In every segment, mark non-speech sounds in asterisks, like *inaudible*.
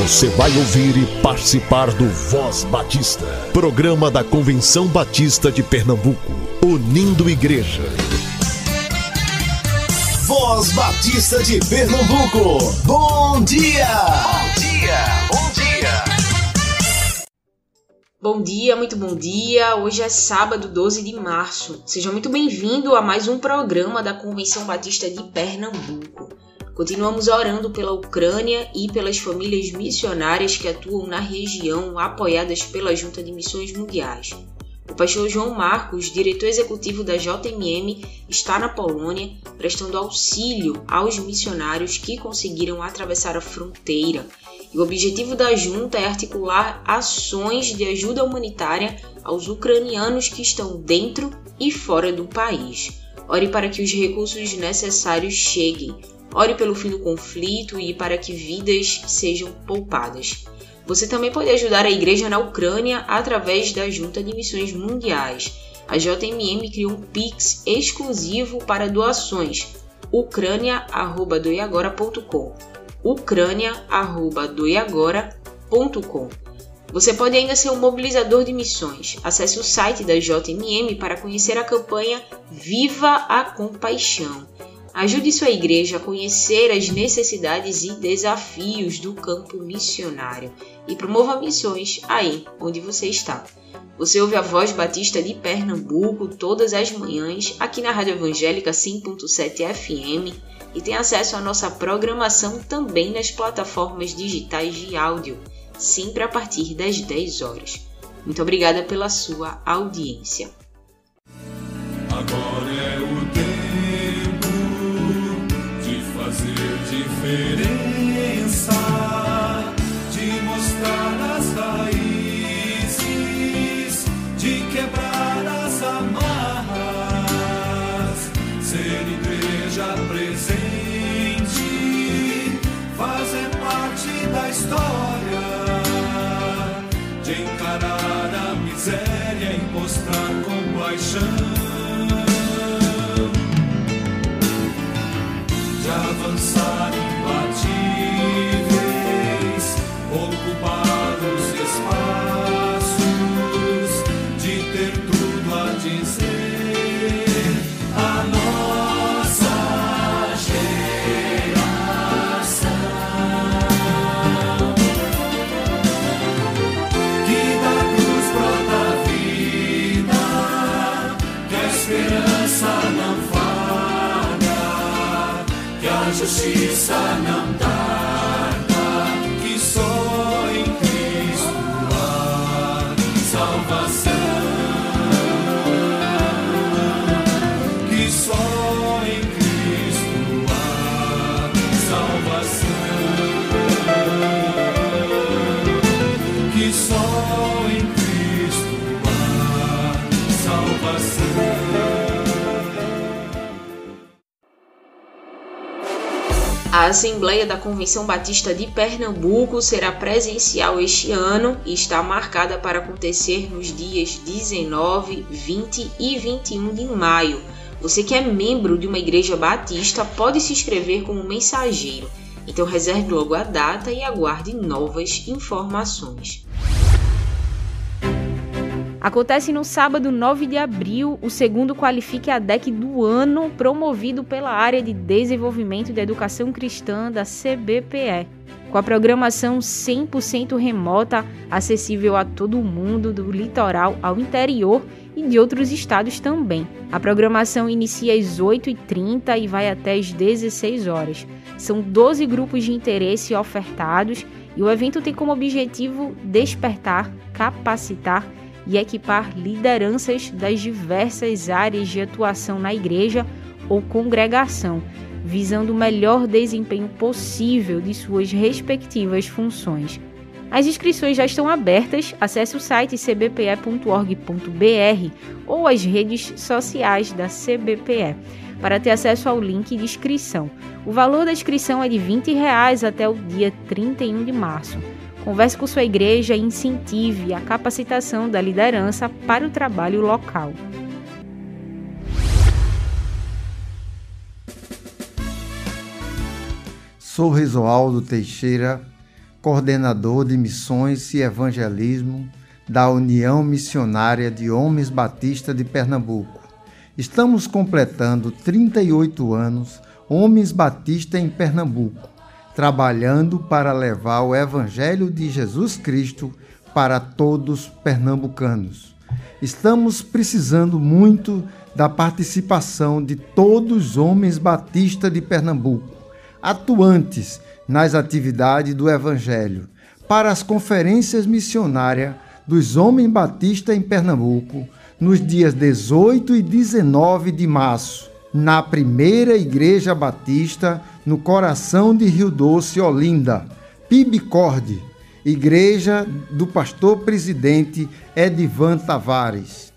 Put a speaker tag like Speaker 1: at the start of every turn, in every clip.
Speaker 1: Você vai ouvir e participar do Voz Batista, programa da Convenção Batista de Pernambuco, unindo igreja.
Speaker 2: Voz Batista de Pernambuco, bom dia! Bom dia, bom dia!
Speaker 3: Bom dia, muito bom dia. Hoje é sábado, 12 de março. Seja muito bem-vindo a mais um programa da Convenção Batista de Pernambuco. Continuamos orando pela Ucrânia e pelas famílias missionárias que atuam na região, apoiadas pela Junta de Missões Mundiais. O pastor João Marcos, diretor executivo da JMM, está na Polônia prestando auxílio aos missionários que conseguiram atravessar a fronteira. E o objetivo da junta é articular ações de ajuda humanitária aos ucranianos que estão dentro e fora do país. Ore para que os recursos necessários cheguem. Ore pelo fim do conflito e para que vidas sejam poupadas. Você também pode ajudar a igreja na Ucrânia através da Junta de Missões Mundiais. A JMM criou um Pix exclusivo para doações. ucrânia@doiagora.com. ucrânia@doiagora.com. Você pode ainda ser um mobilizador de missões. Acesse o site da JMM para conhecer a campanha Viva a Compaixão. Ajude sua igreja a conhecer as necessidades e desafios do campo missionário e promova missões aí onde você está. Você ouve a Voz Batista de Pernambuco todas as manhãs aqui na Rádio Evangélica 100.7 FM e tem acesso à nossa programação também nas plataformas digitais de áudio, sempre a partir das 10 horas. Muito obrigada pela sua audiência.
Speaker 4: Agora é o tempo diferença, sanam fana kaso A
Speaker 3: Assembleia da Convenção Batista de Pernambuco será presencial este ano e está marcada para acontecer nos dias 19, 20 e 21 de maio. Você que é membro de uma igreja batista pode se inscrever como mensageiro. Então reserve logo a data e aguarde novas informações. Acontece no sábado 9 de abril o segundo Qualifique a DEC do ano, promovido pela área de desenvolvimento da educação cristã da CBPE. Com a programação 100% remota, acessível a todo mundo, do litoral ao interior e de outros estados também. A programação inicia às 8h30 e vai até às 16 horas. São 12 grupos de interesse ofertados e o evento tem como objetivo despertar, capacitar e equipar lideranças das diversas áreas de atuação na igreja ou congregação, visando o melhor desempenho possível de suas respectivas funções. As inscrições já estão abertas, acesse o site cbpe.org.br ou as redes sociais da CBPE para ter acesso ao link de inscrição. O valor da inscrição é de 20 reais até o dia 31 de março. Converse com sua igreja e incentive a capacitação da liderança para o trabalho local.
Speaker 5: Sou Resoaldo Teixeira, coordenador de missões e evangelismo da União Missionária de Homens Batista de Pernambuco. Estamos completando 38 anos Homens Batista em Pernambuco, trabalhando para levar o Evangelho de Jesus Cristo para todos pernambucanos. Estamos precisando muito da participação de todos os homens batistas de Pernambuco, atuantes nas atividades do Evangelho, para as conferências missionárias dos homens batistas em Pernambuco, nos dias 18 e 19 de março, na primeira Igreja Batista, no coração de Rio Doce, Olinda, Pibicorde, Igreja do Pastor Presidente Edivan Tavares.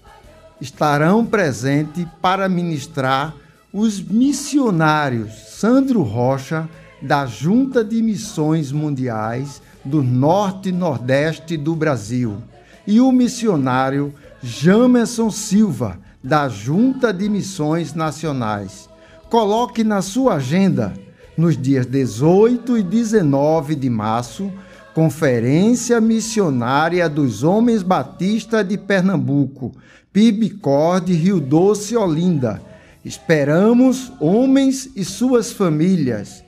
Speaker 5: Estarão presentes para ministrar os missionários Sandro Rocha, da Junta de Missões Mundiais do Norte e Nordeste do Brasil, e o missionário Jamerson Silva, da Junta de Missões Nacionais. Coloque na sua agenda, nos dias 18 e 19 de março, Conferência Missionária dos Homens Batista de Pernambuco, Pibicorde, Rio Doce, Olinda. Esperamos homens e suas famílias.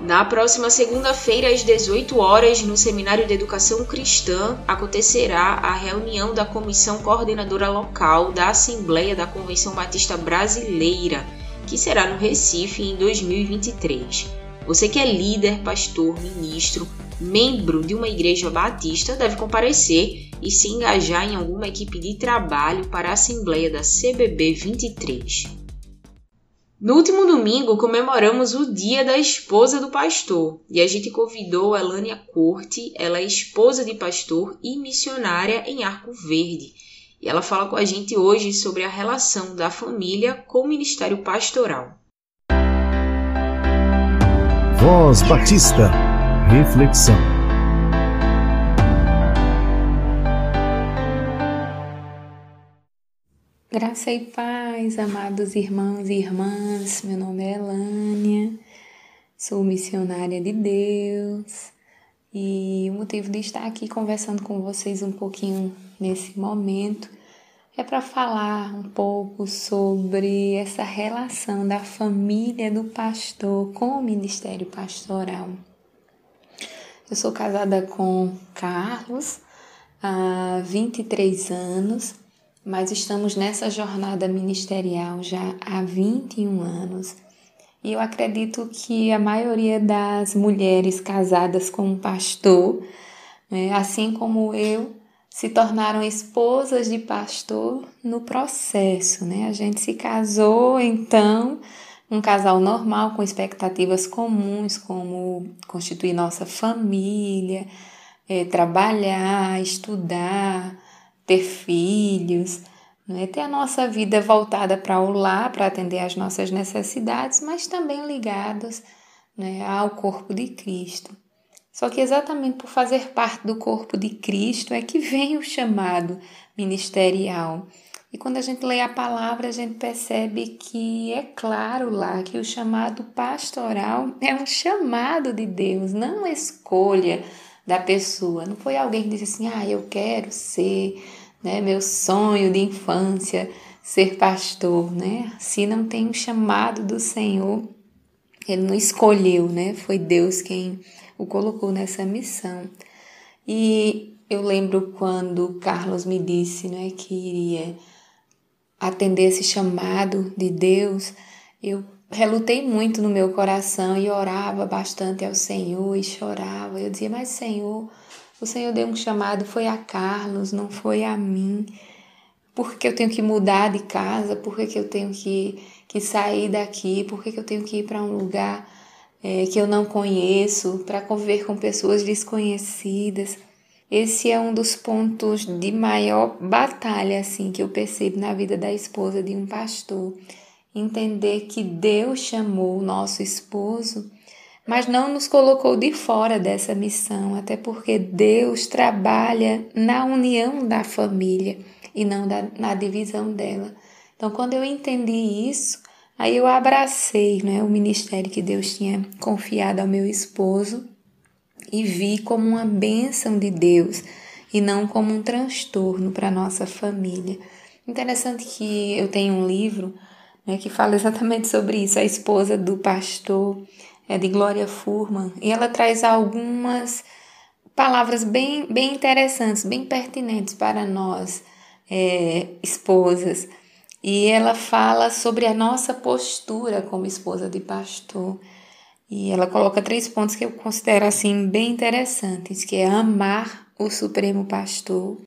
Speaker 3: Na próxima segunda-feira, às 18 horas, no Seminário de Educação Cristã, acontecerá a reunião da Comissão Coordenadora Local da Assembleia da Convenção Batista Brasileira, que será no Recife em 2023. Você que é líder, pastor, ministro, membro de uma igreja batista deve comparecer e se engajar em alguma equipe de trabalho para a Assembleia da CBB 23. No último domingo comemoramos o Dia da Esposa do Pastor e a gente convidou Elânia Corte, ela é esposa de pastor e missionária em Arco Verde. E ela fala com a gente hoje sobre a relação da família com o ministério pastoral.
Speaker 1: Voz Batista. Reflexão.
Speaker 6: Graça e paz, amados irmãos e irmãs. Meu nome é Elânia, sou missionária de Deus e o motivo de estar aqui conversando com vocês um pouquinho nesse momento é para falar um pouco sobre essa relação da família do pastor com o ministério pastoral. Eu sou casada com Carlos há 23 anos, mas estamos nessa jornada ministerial já há 21 anos. E eu acredito que a maioria das mulheres casadas com um pastor, né, assim como eu, se tornaram esposas de pastor no processo, né? A gente se casou, então, um casal normal com expectativas comuns, como constituir nossa família, é, trabalhar, estudar, ter filhos, né? ter a nossa vida voltada para o lar, para atender às nossas necessidades, mas também ligados né, ao corpo de Cristo. Só que exatamente por fazer parte do corpo de Cristo é que vem o chamado ministerial. E quando a gente lê a palavra, a gente percebe que é claro lá que o chamado pastoral *laughs* é um chamado de Deus, não uma escolha da pessoa. Não foi alguém que disse assim: "Ah, eu quero ser, né, meu sonho de infância ser pastor", né? Se não tem um chamado do Senhor, ele não escolheu, né? Foi Deus quem o colocou nessa missão. E eu lembro quando Carlos me disse né, que iria atender esse chamado de Deus, eu relutei muito no meu coração e orava bastante ao Senhor e chorava. Eu dizia, mas Senhor, o Senhor deu um chamado, foi a Carlos, não foi a mim. Por que eu tenho que mudar de casa? Por que, eu tenho que, que sair daqui? Por que eu tenho que ir para um lugar é, que eu não conheço, para conviver com pessoas desconhecidas. Esse é um dos pontos de maior batalha assim que eu percebo na vida da esposa de um pastor. Entender que Deus chamou o nosso esposo, mas não nos colocou de fora dessa missão, até porque Deus trabalha na união da família e não da, na divisão dela. Então, quando eu entendi isso, Aí eu abracei né, o ministério que Deus tinha confiado ao meu esposo e vi como uma bênção de Deus e não como um transtorno para nossa família. Interessante que eu tenho um livro né, que fala exatamente sobre isso. A esposa do pastor é de Glória Furman e ela traz algumas palavras bem, bem interessantes, bem pertinentes para nós, é, esposas. E ela fala sobre a nossa postura como esposa de pastor. E ela coloca três pontos que eu considero assim bem interessantes, que é amar o Supremo Pastor,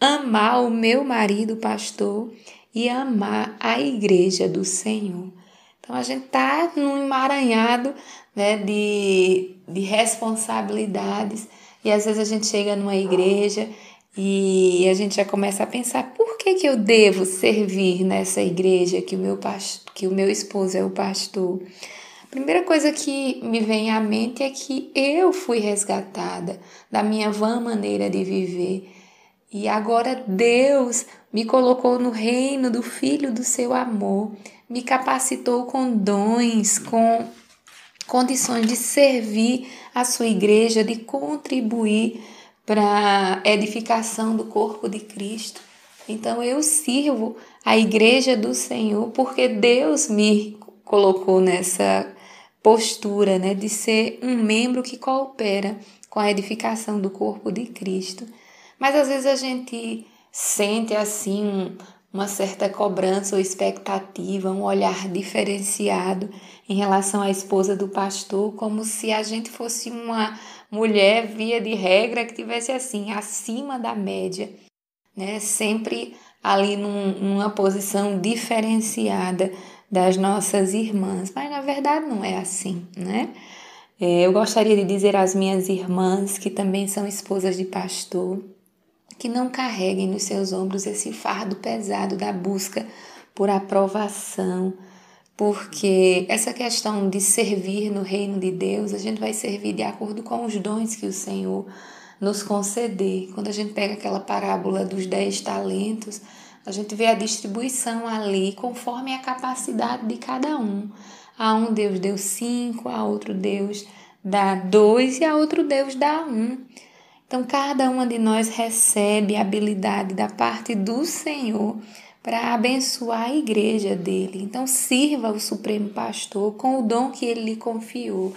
Speaker 6: amar o meu marido pastor e amar a igreja do Senhor. Então a gente tá num emaranhado né, de, de responsabilidades e às vezes a gente chega numa igreja e a gente já começa a pensar por que, que eu devo servir nessa igreja que o meu que o meu esposo é o pastor. A primeira coisa que me vem à mente é que eu fui resgatada da minha vã maneira de viver. E agora Deus me colocou no reino do Filho do seu amor, me capacitou com dons, com condições de servir a sua igreja, de contribuir para edificação do corpo de Cristo. Então eu sirvo a igreja do Senhor porque Deus me colocou nessa postura, né, de ser um membro que coopera com a edificação do corpo de Cristo. Mas às vezes a gente sente assim uma certa cobrança ou expectativa, um olhar diferenciado em relação à esposa do pastor, como se a gente fosse uma mulher, via de regra, que tivesse assim, acima da média, né? Sempre ali num, numa posição diferenciada das nossas irmãs. Mas na verdade não é assim, né? É, eu gostaria de dizer às minhas irmãs, que também são esposas de pastor, que não carreguem nos seus ombros esse fardo pesado da busca por aprovação, porque essa questão de servir no reino de Deus, a gente vai servir de acordo com os dons que o Senhor nos conceder. Quando a gente pega aquela parábola dos dez talentos, a gente vê a distribuição ali conforme a capacidade de cada um. A um Deus deu cinco, a outro Deus dá dois e a outro Deus dá um. Então, cada uma de nós recebe habilidade da parte do Senhor para abençoar a igreja dele. Então, sirva o Supremo Pastor com o dom que ele lhe confiou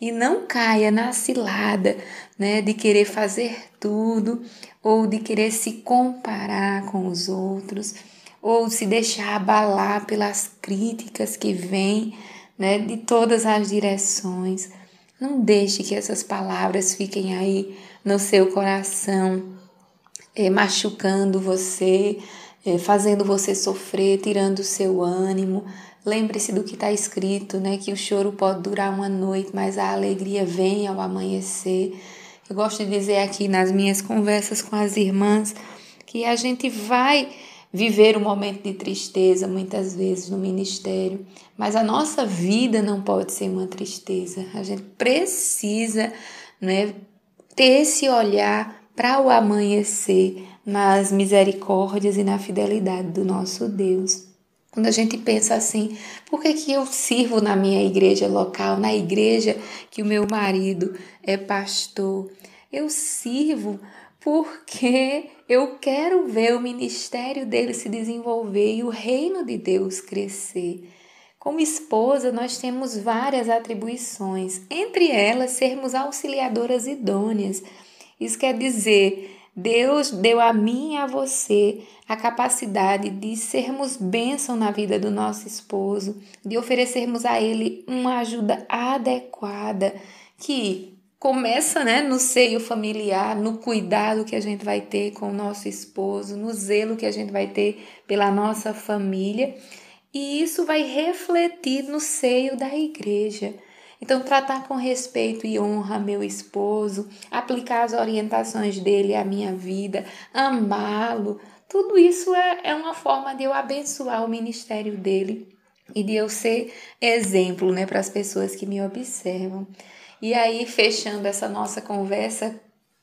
Speaker 6: e não caia na cilada né, de querer fazer tudo ou de querer se comparar com os outros ou se deixar abalar pelas críticas que vêm né, de todas as direções. Não deixe que essas palavras fiquem aí no seu coração, é, machucando você, é, fazendo você sofrer, tirando o seu ânimo. Lembre-se do que está escrito, né? Que o choro pode durar uma noite, mas a alegria vem ao amanhecer. Eu gosto de dizer aqui nas minhas conversas com as irmãs que a gente vai viver um momento de tristeza muitas vezes no ministério, mas a nossa vida não pode ser uma tristeza. A gente precisa, né, ter esse olhar para o amanhecer, nas misericórdias e na fidelidade do nosso Deus. Quando a gente pensa assim, por que, que eu sirvo na minha igreja local, na igreja que o meu marido é pastor? Eu sirvo porque eu quero ver o ministério dele se desenvolver e o reino de Deus crescer. Como esposa, nós temos várias atribuições, entre elas sermos auxiliadoras idôneas. Isso quer dizer Deus deu a mim e a você a capacidade de sermos bênção na vida do nosso esposo, de oferecermos a ele uma ajuda adequada, que começa né, no seio familiar, no cuidado que a gente vai ter com o nosso esposo, no zelo que a gente vai ter pela nossa família, e isso vai refletir no seio da igreja. Então, tratar com respeito e honra meu esposo, aplicar as orientações dele à minha vida, amá-lo, tudo isso é, é uma forma de eu abençoar o ministério dele e de eu ser exemplo né, para as pessoas que me observam. E aí, fechando essa nossa conversa,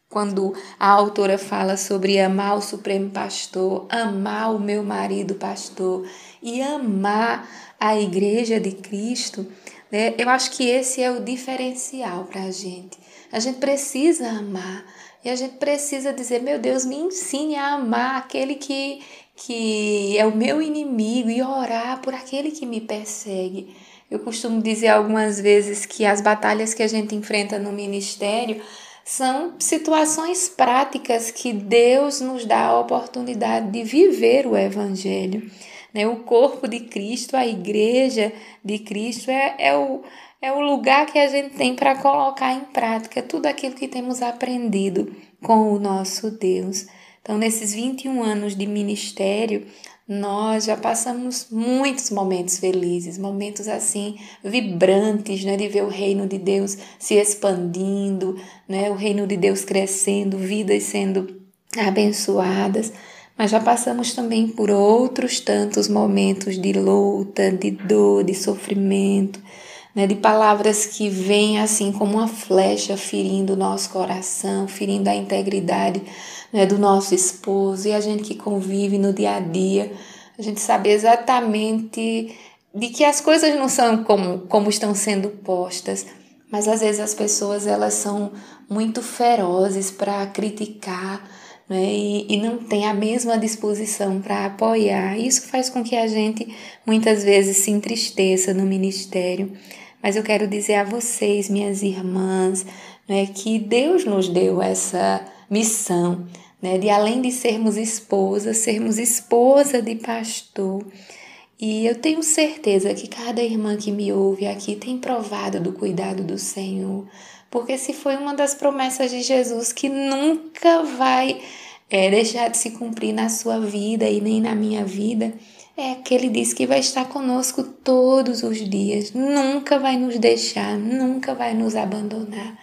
Speaker 6: quando a autora fala sobre amar o Supremo Pastor, amar o meu marido pastor e amar a igreja de Cristo, né, eu acho que esse é o diferencial para a gente. A gente precisa amar e a gente precisa dizer: meu Deus, me ensine a amar aquele que, que é o meu inimigo e orar por aquele que me persegue. Eu costumo dizer algumas vezes que as batalhas que a gente enfrenta no ministério são situações práticas que Deus nos dá a oportunidade de viver o Evangelho. Né? O corpo de Cristo, a igreja de Cristo, é, é, o, é o lugar que a gente tem para colocar em prática tudo aquilo que temos aprendido com o nosso Deus. Então, nesses 21 anos de ministério, nós já passamos muitos momentos felizes, momentos assim vibrantes, né, de ver o reino de Deus se expandindo, né, o reino de Deus crescendo, vidas sendo abençoadas. Mas já passamos também por outros tantos momentos de luta, de dor, de sofrimento, né, de palavras que vêm assim como uma flecha ferindo o nosso coração, ferindo a integridade né, do nosso esposo e a gente que convive no dia a dia, a gente sabe exatamente de que as coisas não são como, como estão sendo postas, mas às vezes as pessoas elas são muito ferozes para criticar né, e, e não tem a mesma disposição para apoiar. Isso faz com que a gente muitas vezes se entristeça no ministério. Mas eu quero dizer a vocês, minhas irmãs, né, que Deus nos deu essa missão, né, de além de sermos esposas, sermos esposa de pastor. E eu tenho certeza que cada irmã que me ouve aqui tem provado do cuidado do Senhor, porque se foi uma das promessas de Jesus que nunca vai é, deixar de se cumprir na sua vida e nem na minha vida, é que ele diz que vai estar conosco todos os dias, nunca vai nos deixar, nunca vai nos abandonar.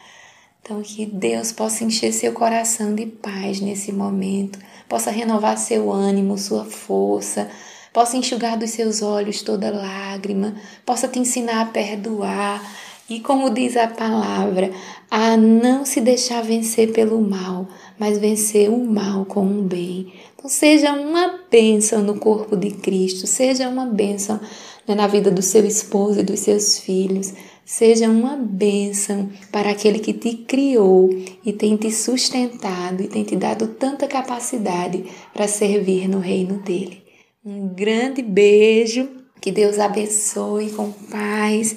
Speaker 6: Então, que Deus possa encher seu coração de paz nesse momento, possa renovar seu ânimo, sua força, possa enxugar dos seus olhos toda lágrima, possa te ensinar a perdoar e, como diz a palavra, a não se deixar vencer pelo mal, mas vencer o mal com o bem. Então, seja uma bênção no corpo de Cristo, seja uma bênção né, na vida do seu esposo e dos seus filhos. Seja uma bênção para aquele que te criou e tem te sustentado e tem te dado tanta capacidade para servir no reino dele. Um grande beijo, que Deus abençoe com paz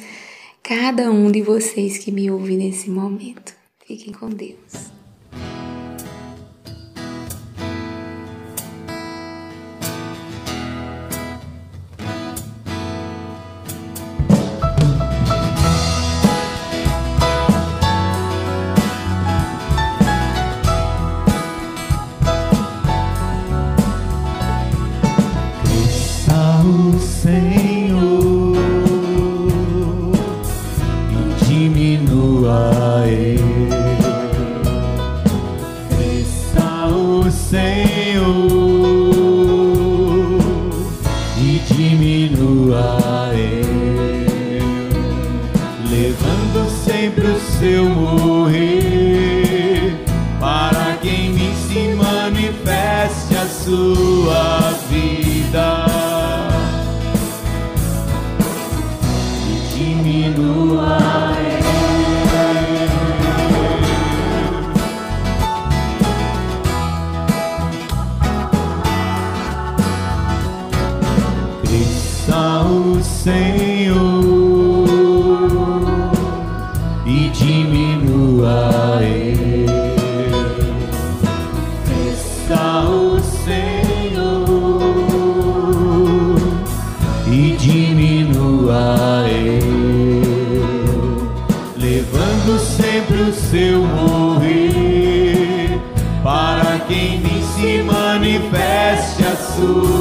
Speaker 6: cada um de vocês que me ouve nesse momento. Fiquem com Deus.
Speaker 7: O Senhor.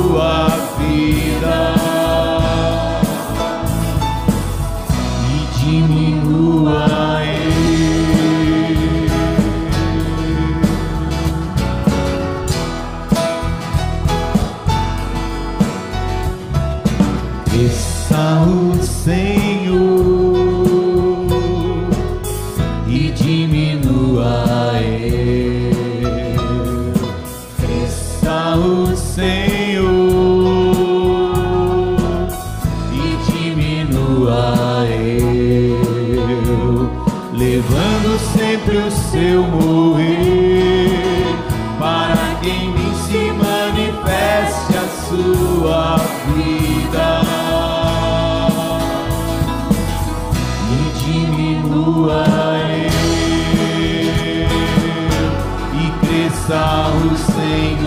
Speaker 7: Senhor,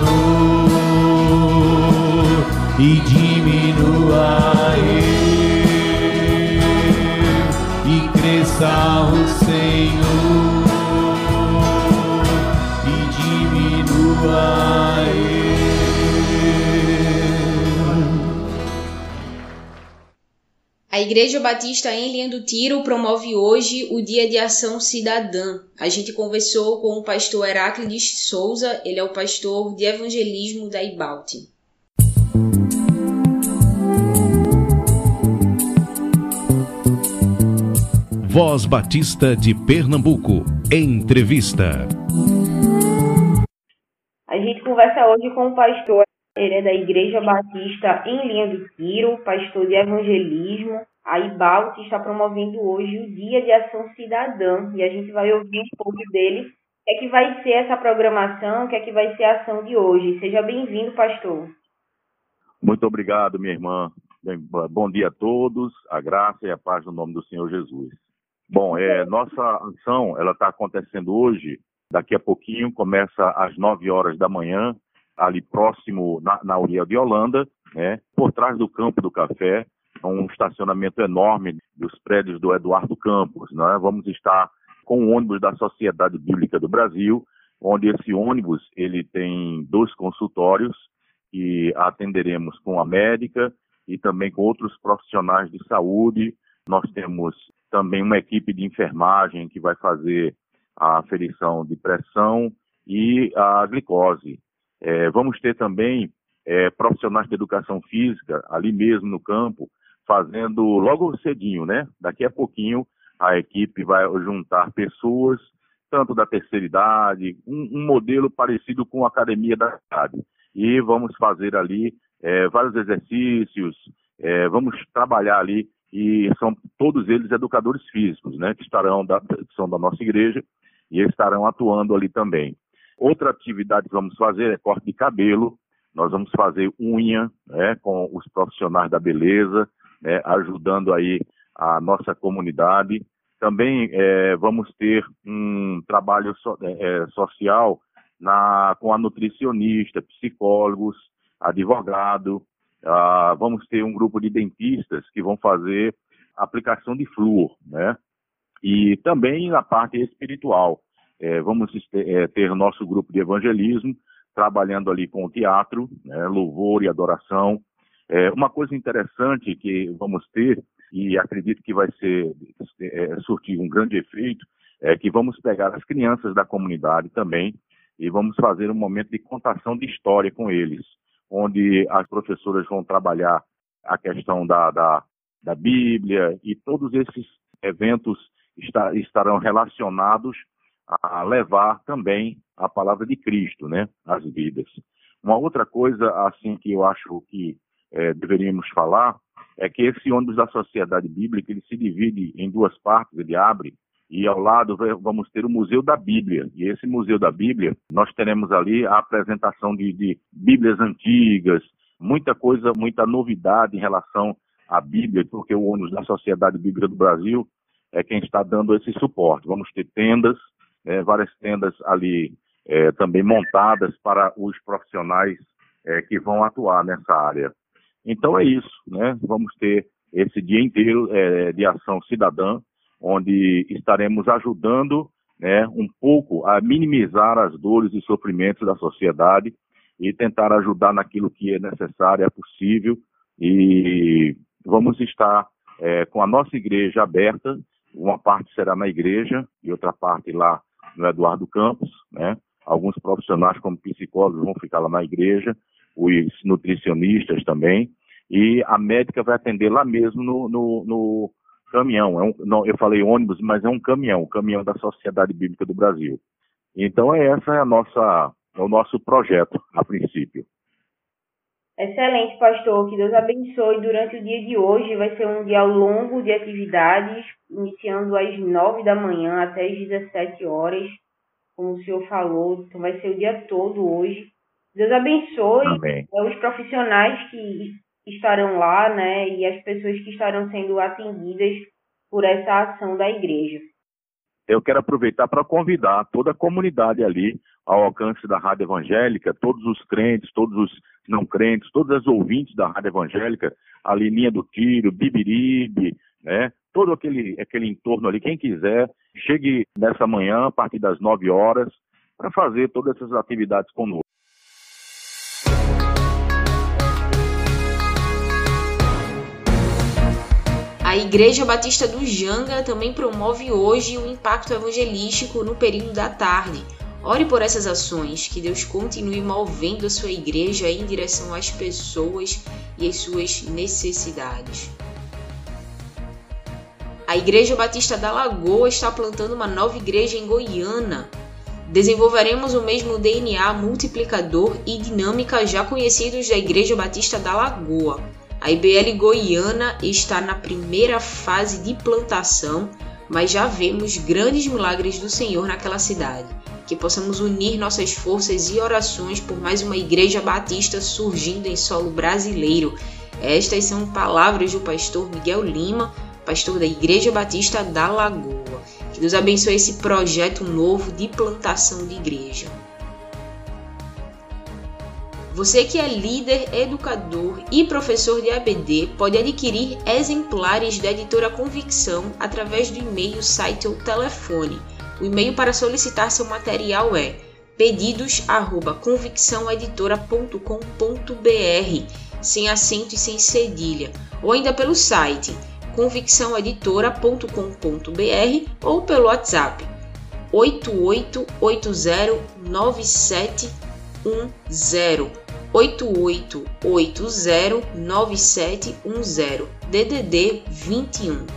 Speaker 7: e diminua eu, e cresça o
Speaker 3: Igreja Batista em Linha do Tiro promove hoje o Dia de Ação Cidadã. A gente conversou com o pastor Heráclides Souza, ele é o pastor de evangelismo da Ibalte.
Speaker 1: Voz Batista de Pernambuco. Entrevista.
Speaker 3: A gente conversa hoje com o pastor, ele é da Igreja Batista em Linha do Tiro, pastor de evangelismo. A Ibalte está promovendo hoje o Dia de Ação Cidadã e a gente vai ouvir um pouco dele. O que é que vai ser essa programação? O que é que vai ser a ação de hoje? Seja bem-vindo, pastor.
Speaker 8: Muito obrigado, minha irmã. Bom dia a todos, a graça e a paz no nome do Senhor Jesus. Bom, é, nossa ação ela está acontecendo hoje. Daqui a pouquinho começa às 9 horas da manhã, ali próximo na, na orilla de Holanda, né, por trás do campo do café, um estacionamento enorme dos prédios do Eduardo Campos. Né? Vamos estar com o ônibus da Sociedade Bíblica do Brasil, onde esse ônibus ele tem dois consultórios que atenderemos com a médica e também com outros profissionais de saúde. Nós temos também uma equipe de enfermagem que vai fazer a aferição de pressão e a glicose. É, vamos ter também é, profissionais de educação física ali mesmo no campo, fazendo logo cedinho, né? Daqui a pouquinho a equipe vai juntar pessoas, tanto da terceira idade, um, um modelo parecido com a academia da cidade. E vamos fazer ali é, vários exercícios, é, vamos trabalhar ali e são todos eles educadores físicos, né, que estarão da, são da nossa igreja e estarão atuando ali também. Outra atividade que vamos fazer é corte de cabelo. Nós vamos fazer unha, né, com os profissionais da beleza, né, ajudando aí a nossa comunidade. Também é, vamos ter um trabalho so, é, social na, com a nutricionista, psicólogos, advogado, ah, vamos ter um grupo de dentistas que vão fazer aplicação de flúor, né? E também na parte espiritual. É, vamos é, ter nosso grupo de evangelismo, trabalhando ali com o teatro, né, louvor e adoração. É, uma coisa interessante que vamos ter, e acredito que vai ser é, surtir um grande efeito, é que vamos pegar as crianças da comunidade também e vamos fazer um momento de contação de história com eles onde as professoras vão trabalhar a questão da, da, da Bíblia e todos esses eventos está, estarão relacionados a levar também a palavra de Cristo, né, às vidas. Uma outra coisa, assim, que eu acho que é, deveríamos falar, é que esse ônibus da Sociedade Bíblica, ele se divide em duas partes, ele abre e ao lado vamos ter o Museu da Bíblia. E esse Museu da Bíblia, nós teremos ali a apresentação de, de Bíblias antigas, muita coisa, muita novidade em relação à Bíblia, porque o ônibus da Sociedade Bíblica do Brasil é quem está dando esse suporte. Vamos ter tendas, é, várias tendas ali é, também montadas para os profissionais é, que vão atuar nessa área. Então é isso, né? Vamos ter esse dia inteiro é, de ação cidadã, onde estaremos ajudando né, um pouco a minimizar as dores e sofrimentos da sociedade e tentar ajudar naquilo que é necessário, é possível. E vamos estar é, com a nossa igreja aberta. Uma parte será na igreja e outra parte lá no Eduardo Campos. Né? Alguns profissionais, como psicólogos, vão ficar lá na igreja, os nutricionistas também. E a médica vai atender lá mesmo no, no, no caminhão. É um, não, eu falei ônibus, mas é um caminhão, o caminhão da Sociedade Bíblica do Brasil. Então, é essa é é o nosso projeto, a princípio.
Speaker 9: Excelente, pastor. Que Deus abençoe. Durante o dia de hoje vai ser um dia longo de atividades, iniciando às 9 da manhã até às 17 horas, como o senhor falou. Então vai ser o dia todo hoje. Deus abençoe
Speaker 8: Amém.
Speaker 9: É, os profissionais que estarão lá, né, e as pessoas que estarão sendo atendidas por essa ação da igreja.
Speaker 8: Eu quero aproveitar para convidar toda a comunidade ali ao alcance da Rádio Evangélica, todos os crentes, todos os não crentes, todas as ouvintes da Rádio Evangélica, a Linha do Tiro, Bibiribe, né? Todo aquele, aquele entorno ali, quem quiser, chegue nessa manhã, a partir das 9 horas, para fazer todas essas atividades conosco.
Speaker 3: Igreja Batista do Janga também promove hoje o impacto evangelístico no período da tarde. Ore por essas ações, que Deus continue movendo a sua igreja em direção às pessoas e às suas necessidades. A Igreja Batista da Lagoa está plantando uma nova igreja em Goiânia. Desenvolveremos o mesmo DNA multiplicador e dinâmica já conhecidos da Igreja Batista da Lagoa. A IBL Goiana está na primeira fase de plantação, mas já vemos grandes milagres do Senhor naquela cidade. Que possamos unir nossas forças e orações por mais uma igreja batista surgindo em solo brasileiro. Estas são palavras do pastor Miguel Lima, pastor da Igreja Batista da Lagoa. Que Deus abençoe esse projeto novo de plantação de igreja. Você que é líder, educador e professor de ABD pode adquirir exemplares da editora Convicção através do e-mail, site ou telefone. O e-mail para solicitar seu material é pedidos@convicçãoeditora.com.br, sem acento e sem cedilha, ou ainda pelo site convicçãoeditora.com.br ou pelo WhatsApp 88809710 88809710 DDD 21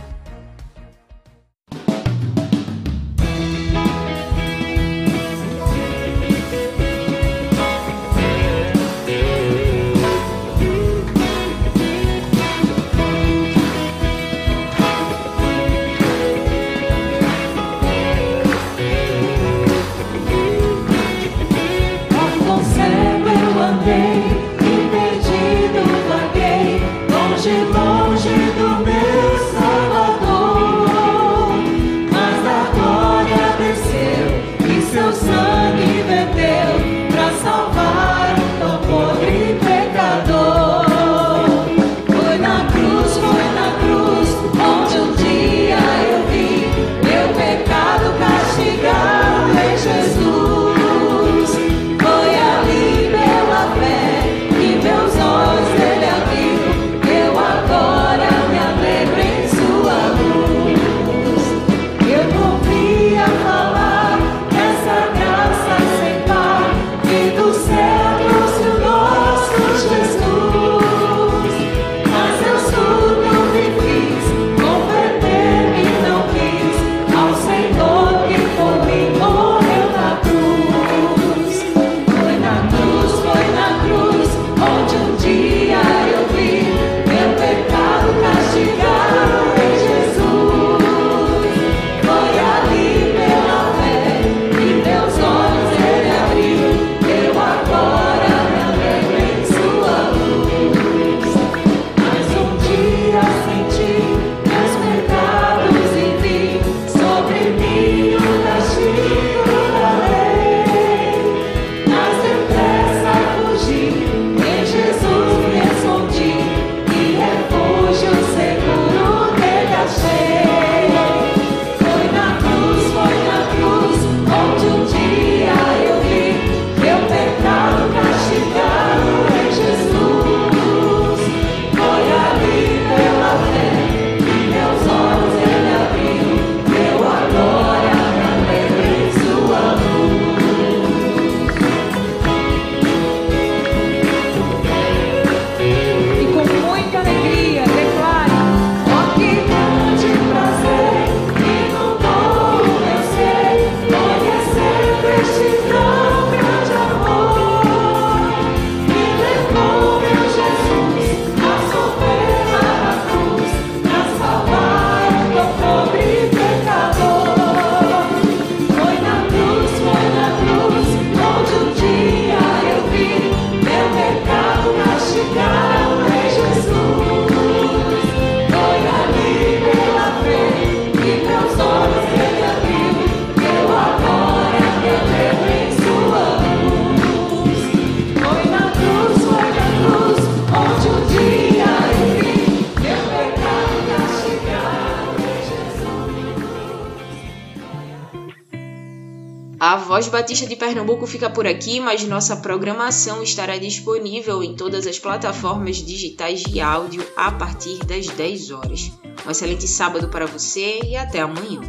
Speaker 3: Batista de Pernambuco fica por aqui, mas nossa programação estará disponível em todas as plataformas digitais de áudio a partir das 10 horas. Um excelente sábado para você e até amanhã.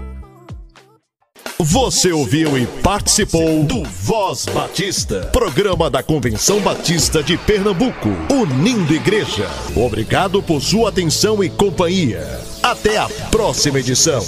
Speaker 1: Você ouviu e participou do Voz Batista, programa da Convenção Batista de Pernambuco, unindo igreja. Obrigado por sua atenção e companhia. Até a próxima edição.